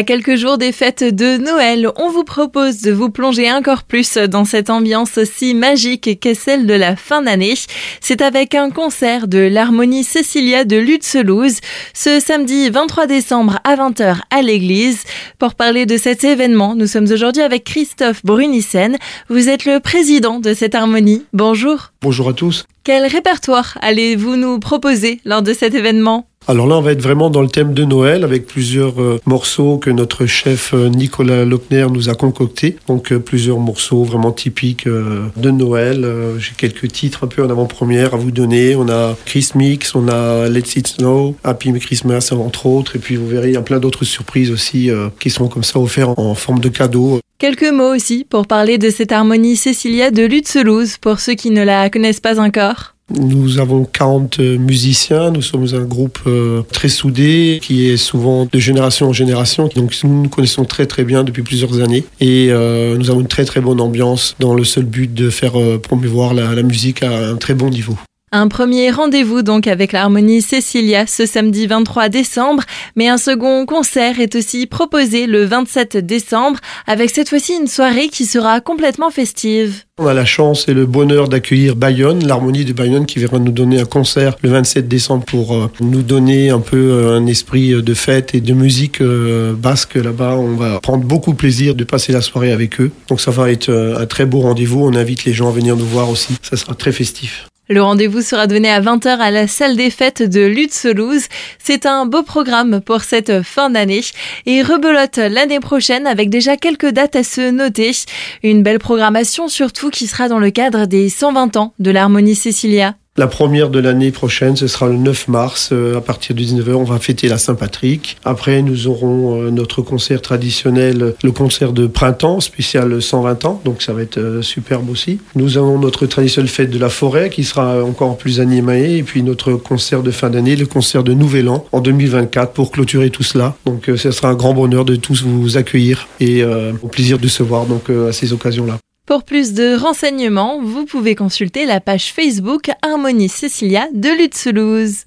À quelques jours des fêtes de Noël, on vous propose de vous plonger encore plus dans cette ambiance si magique qu'est celle de la fin d'année. C'est avec un concert de l'Harmonie Cécilia de Lutzelouse ce samedi 23 décembre à 20h à l'église. Pour parler de cet événement, nous sommes aujourd'hui avec Christophe Brunissen. Vous êtes le président de cette harmonie. Bonjour. Bonjour à tous. Quel répertoire allez-vous nous proposer lors de cet événement? Alors là, on va être vraiment dans le thème de Noël avec plusieurs euh, morceaux que notre chef euh, Nicolas Lochner nous a concoctés. Donc euh, plusieurs morceaux vraiment typiques de Noël. J'ai quelques titres un peu en avant-première à vous donner. On a Chris Mix, on a Let's It Snow, Happy Christmas entre autres. Et puis vous verrez, il y a plein d'autres surprises aussi qui sont comme ça offertes en forme de cadeaux. Quelques mots aussi pour parler de cette harmonie Cécilia de Lutzelouse pour ceux qui ne la connaissent pas encore. Nous avons 40 euh, musiciens, nous sommes un groupe euh, très soudé qui est souvent de génération en génération. Donc nous nous connaissons très très bien depuis plusieurs années et euh, nous avons une très très bonne ambiance dans le seul but de faire promouvoir la musique à un très bon niveau. Un premier rendez-vous donc avec l'harmonie Cecilia ce samedi 23 décembre, mais un second concert est aussi proposé le 27 décembre avec cette fois-ci une soirée qui sera complètement festive. On a la chance et le bonheur d'accueillir Bayonne, l'harmonie de Bayonne qui viendra nous donner un concert le 27 décembre pour euh, nous donner un peu euh, un esprit euh, de fête et de musique basque là-bas. On va prendre beaucoup plaisir de passer la soirée avec eux. Donc ça va être un très beau rendez-vous. On invite les gens à venir nous voir aussi. Ça sera très festif. Le rendez-vous sera donné à 20h à la salle des fêtes de Lutzelouse. C'est un beau programme pour cette fin d'année et rebelote l'année prochaine avec déjà quelques dates à se noter. Une belle programmation surtout qui sera dans le cadre des 120 ans de l'Harmonie Cécilia. La première de l'année prochaine, ce sera le 9 mars, euh, à partir de 19h, on va fêter la Saint-Patrick. Après, nous aurons euh, notre concert traditionnel, le concert de printemps, spécial 120 ans, donc ça va être euh, superbe aussi. Nous avons notre traditionnelle fête de la forêt, qui sera encore plus animée, et puis notre concert de fin d'année, le concert de Nouvel An, en 2024, pour clôturer tout cela. Donc ce sera un grand bonheur de tous vous accueillir, et au plaisir de se voir donc à ces occasions-là. Pour plus de renseignements, vous pouvez consulter la page Facebook Harmonie Cecilia de Lutzelouse.